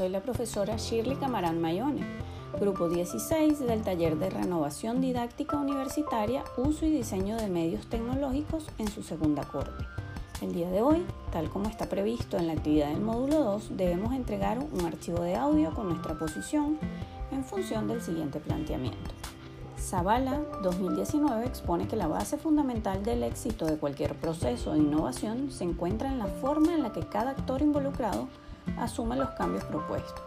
soy la profesora Shirley Camarán Mayone, grupo 16 del taller de renovación didáctica universitaria, uso y diseño de medios tecnológicos en su segunda corte. El día de hoy, tal como está previsto en la actividad del módulo 2, debemos entregar un archivo de audio con nuestra posición en función del siguiente planteamiento. Zavala 2019 expone que la base fundamental del éxito de cualquier proceso de innovación se encuentra en la forma en la que cada actor involucrado asume los cambios propuestos.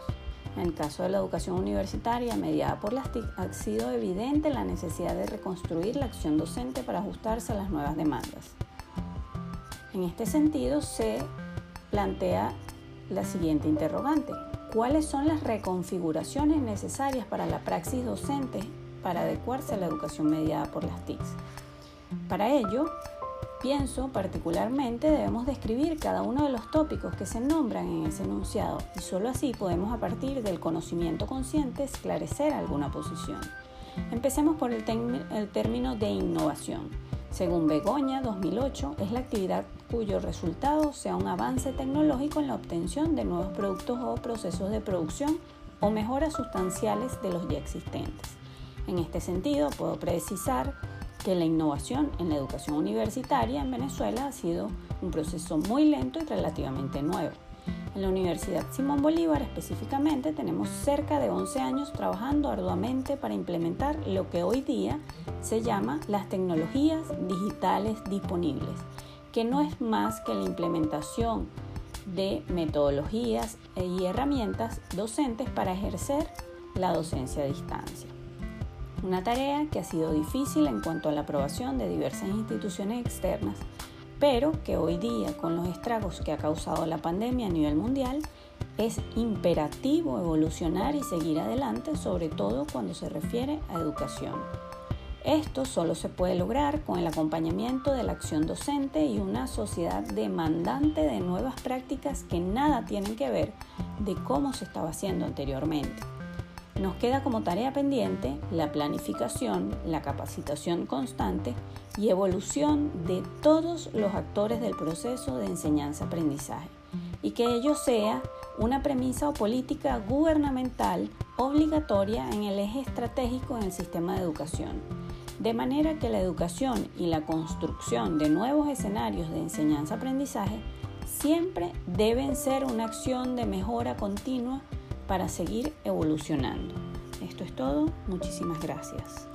En el caso de la educación universitaria mediada por las TIC ha sido evidente la necesidad de reconstruir la acción docente para ajustarse a las nuevas demandas. En este sentido se plantea la siguiente interrogante. ¿Cuáles son las reconfiguraciones necesarias para la praxis docente para adecuarse a la educación mediada por las TICs? Para ello, Pienso particularmente debemos describir cada uno de los tópicos que se nombran en ese enunciado y solo así podemos a partir del conocimiento consciente esclarecer alguna posición. Empecemos por el, el término de innovación. Según Begoña 2008, es la actividad cuyo resultado sea un avance tecnológico en la obtención de nuevos productos o procesos de producción o mejoras sustanciales de los ya existentes. En este sentido, puedo precisar que la innovación en la educación universitaria en Venezuela ha sido un proceso muy lento y relativamente nuevo. En la Universidad Simón Bolívar específicamente tenemos cerca de 11 años trabajando arduamente para implementar lo que hoy día se llama las tecnologías digitales disponibles, que no es más que la implementación de metodologías y herramientas docentes para ejercer la docencia a distancia una tarea que ha sido difícil en cuanto a la aprobación de diversas instituciones externas, pero que hoy día, con los estragos que ha causado la pandemia a nivel mundial, es imperativo evolucionar y seguir adelante, sobre todo cuando se refiere a educación. Esto solo se puede lograr con el acompañamiento de la acción docente y una sociedad demandante de nuevas prácticas que nada tienen que ver de cómo se estaba haciendo anteriormente. Nos queda como tarea pendiente la planificación, la capacitación constante y evolución de todos los actores del proceso de enseñanza-aprendizaje. Y que ello sea una premisa o política gubernamental obligatoria en el eje estratégico en el sistema de educación, de manera que la educación y la construcción de nuevos escenarios de enseñanza-aprendizaje siempre deben ser una acción de mejora continua para seguir evolucionando. Esto es todo, muchísimas gracias.